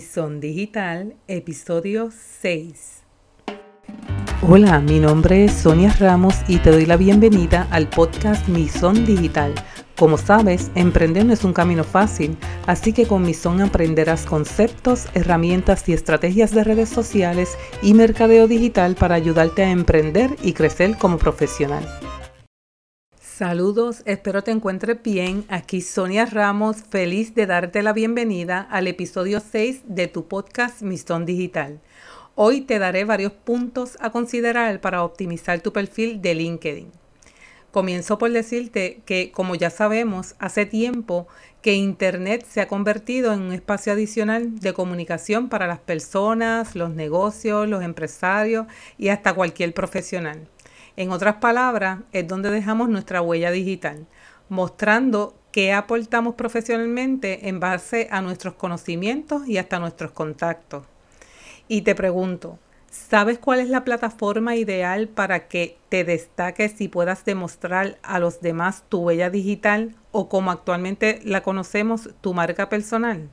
Son Digital, episodio 6. Hola, mi nombre es Sonia Ramos y te doy la bienvenida al podcast Son Digital. Como sabes, emprender no es un camino fácil, así que con Son aprenderás conceptos, herramientas y estrategias de redes sociales y mercadeo digital para ayudarte a emprender y crecer como profesional. Saludos, espero te encuentres bien. Aquí Sonia Ramos, feliz de darte la bienvenida al episodio 6 de tu podcast Mistón Digital. Hoy te daré varios puntos a considerar para optimizar tu perfil de LinkedIn. Comienzo por decirte que, como ya sabemos, hace tiempo que Internet se ha convertido en un espacio adicional de comunicación para las personas, los negocios, los empresarios y hasta cualquier profesional. En otras palabras, es donde dejamos nuestra huella digital, mostrando qué aportamos profesionalmente en base a nuestros conocimientos y hasta nuestros contactos. Y te pregunto, ¿sabes cuál es la plataforma ideal para que te destaques y puedas demostrar a los demás tu huella digital o como actualmente la conocemos, tu marca personal?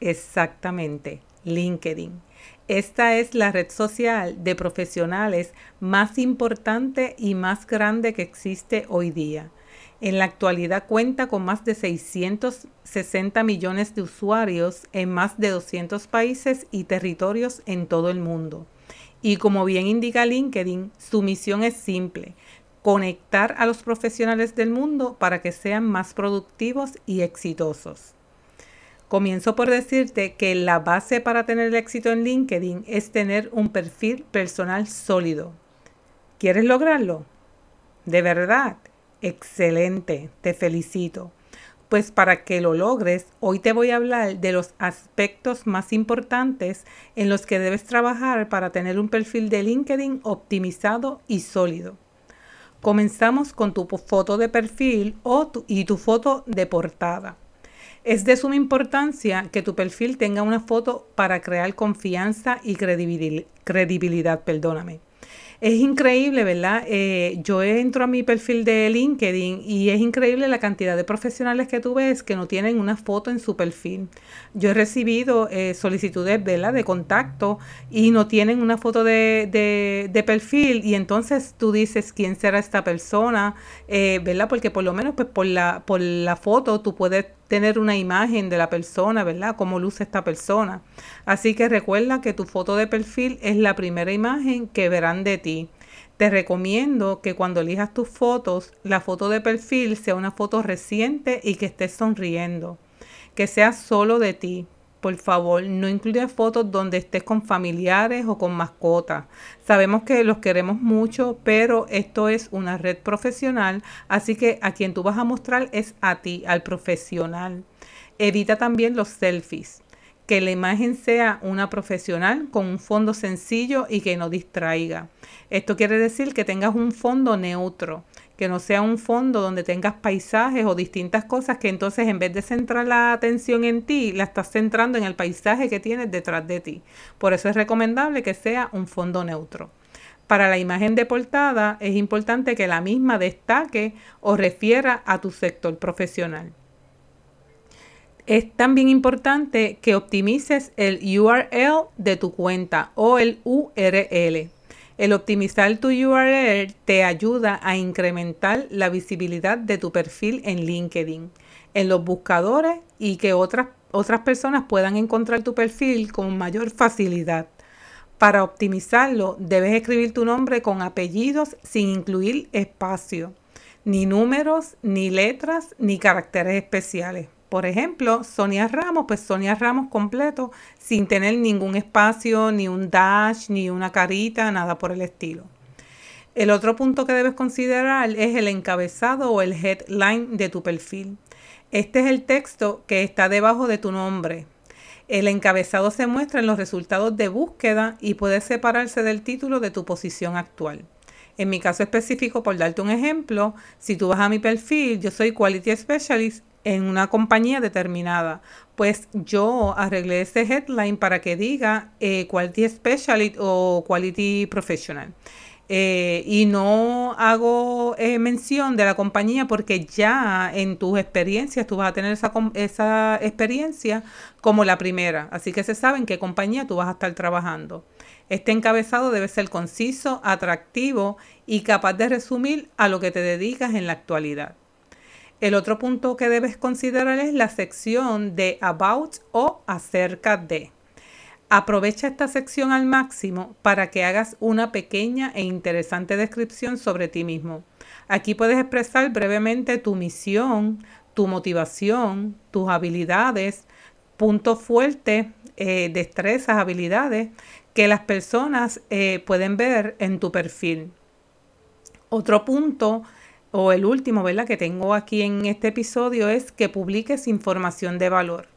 Exactamente, LinkedIn. Esta es la red social de profesionales más importante y más grande que existe hoy día. En la actualidad cuenta con más de 660 millones de usuarios en más de 200 países y territorios en todo el mundo. Y como bien indica LinkedIn, su misión es simple, conectar a los profesionales del mundo para que sean más productivos y exitosos. Comienzo por decirte que la base para tener éxito en LinkedIn es tener un perfil personal sólido. ¿Quieres lograrlo? De verdad, excelente, te felicito. Pues para que lo logres, hoy te voy a hablar de los aspectos más importantes en los que debes trabajar para tener un perfil de LinkedIn optimizado y sólido. Comenzamos con tu foto de perfil o y tu foto de portada. Es de suma importancia que tu perfil tenga una foto para crear confianza y credibilidad, perdóname. Es increíble, ¿verdad? Eh, yo entro a mi perfil de LinkedIn y es increíble la cantidad de profesionales que tú ves que no tienen una foto en su perfil. Yo he recibido eh, solicitudes, ¿verdad? De contacto y no tienen una foto de, de, perfil y entonces tú dices quién será esta persona, eh, ¿verdad? Porque por lo menos pues por la, por la foto tú puedes tener una imagen de la persona, ¿verdad? Cómo luce esta persona. Así que recuerda que tu foto de perfil es la primera imagen que verán de ti. Te recomiendo que cuando elijas tus fotos, la foto de perfil sea una foto reciente y que estés sonriendo. Que sea solo de ti, por favor, no incluya fotos donde estés con familiares o con mascotas. Sabemos que los queremos mucho, pero esto es una red profesional, así que a quien tú vas a mostrar es a ti, al profesional. Evita también los selfies. Que la imagen sea una profesional con un fondo sencillo y que no distraiga. Esto quiere decir que tengas un fondo neutro que no sea un fondo donde tengas paisajes o distintas cosas que entonces en vez de centrar la atención en ti, la estás centrando en el paisaje que tienes detrás de ti. Por eso es recomendable que sea un fondo neutro. Para la imagen de portada es importante que la misma destaque o refiera a tu sector profesional. Es también importante que optimices el URL de tu cuenta o el URL el optimizar tu URL te ayuda a incrementar la visibilidad de tu perfil en LinkedIn, en los buscadores y que otras, otras personas puedan encontrar tu perfil con mayor facilidad. Para optimizarlo, debes escribir tu nombre con apellidos sin incluir espacio, ni números, ni letras, ni caracteres especiales. Por ejemplo, Sonia Ramos, pues Sonia Ramos completo, sin tener ningún espacio, ni un dash, ni una carita, nada por el estilo. El otro punto que debes considerar es el encabezado o el headline de tu perfil. Este es el texto que está debajo de tu nombre. El encabezado se muestra en los resultados de búsqueda y puede separarse del título de tu posición actual. En mi caso específico, por darte un ejemplo, si tú vas a mi perfil, yo soy Quality Specialist en una compañía determinada. Pues yo arreglé ese headline para que diga eh, Quality Specialist o Quality Professional. Eh, y no hago eh, mención de la compañía porque ya en tus experiencias tú vas a tener esa, esa experiencia como la primera. Así que se sabe en qué compañía tú vas a estar trabajando. Este encabezado debe ser conciso, atractivo y capaz de resumir a lo que te dedicas en la actualidad. El otro punto que debes considerar es la sección de About o acerca de. Aprovecha esta sección al máximo para que hagas una pequeña e interesante descripción sobre ti mismo. Aquí puedes expresar brevemente tu misión, tu motivación, tus habilidades, puntos fuertes, eh, destrezas, habilidades que las personas eh, pueden ver en tu perfil. Otro punto o el último, ¿verdad? Que tengo aquí en este episodio es que publiques información de valor.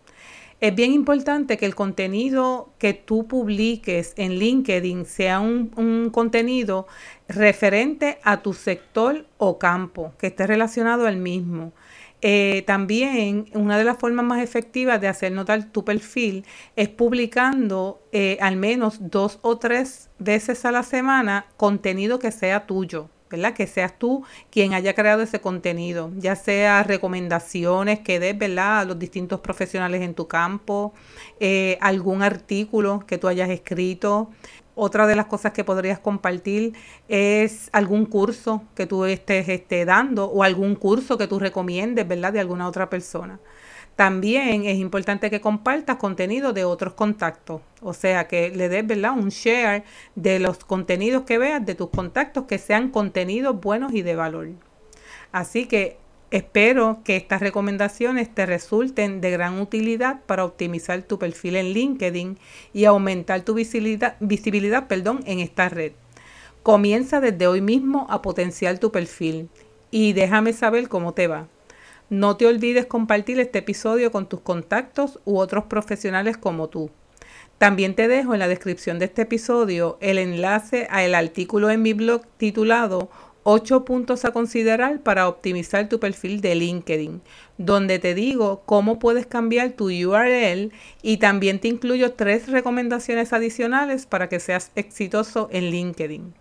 Es bien importante que el contenido que tú publiques en LinkedIn sea un, contenido referente a tu sector o campo, que esté relacionado al mismo. Eh, también una de las formas más efectivas de hacer notar tu perfil es publicando eh, al menos dos o tres veces a la semana contenido que sea tuyo. ¿Verdad? Que seas tú quien haya creado ese contenido, ya sea recomendaciones que des, ¿verdad? A los distintos profesionales en tu campo, eh, algún artículo que tú hayas escrito. Otra de las cosas que podrías compartir es algún curso que tú estés, estés dando o algún curso que tú recomiendes, ¿verdad? De alguna otra persona. También es importante que compartas contenido de otros contactos, o sea, que le des ¿verdad? un share de los contenidos que veas de tus contactos que sean contenidos buenos y de valor. Así que espero que estas recomendaciones te resulten de gran utilidad para optimizar tu perfil en LinkedIn y aumentar tu visibilidad, visibilidad perdón, en esta red. Comienza desde hoy mismo a potenciar tu perfil y déjame saber cómo te va. No te olvides compartir este episodio con tus contactos u otros profesionales como tú. También te dejo en la descripción de este episodio el enlace al artículo en mi blog titulado 8 puntos a considerar para optimizar tu perfil de LinkedIn, donde te digo cómo puedes cambiar tu URL y también te incluyo tres recomendaciones adicionales para que seas exitoso en LinkedIn.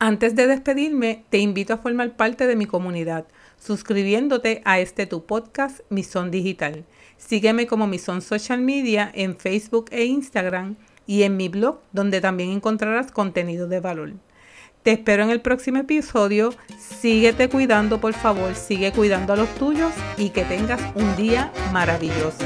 Antes de despedirme, te invito a formar parte de mi comunidad suscribiéndote a este tu podcast Mison Digital. Sígueme como Mison Social Media en Facebook e Instagram y en mi blog donde también encontrarás contenido de valor. Te espero en el próximo episodio. Síguete cuidando, por favor. Sigue cuidando a los tuyos y que tengas un día maravilloso.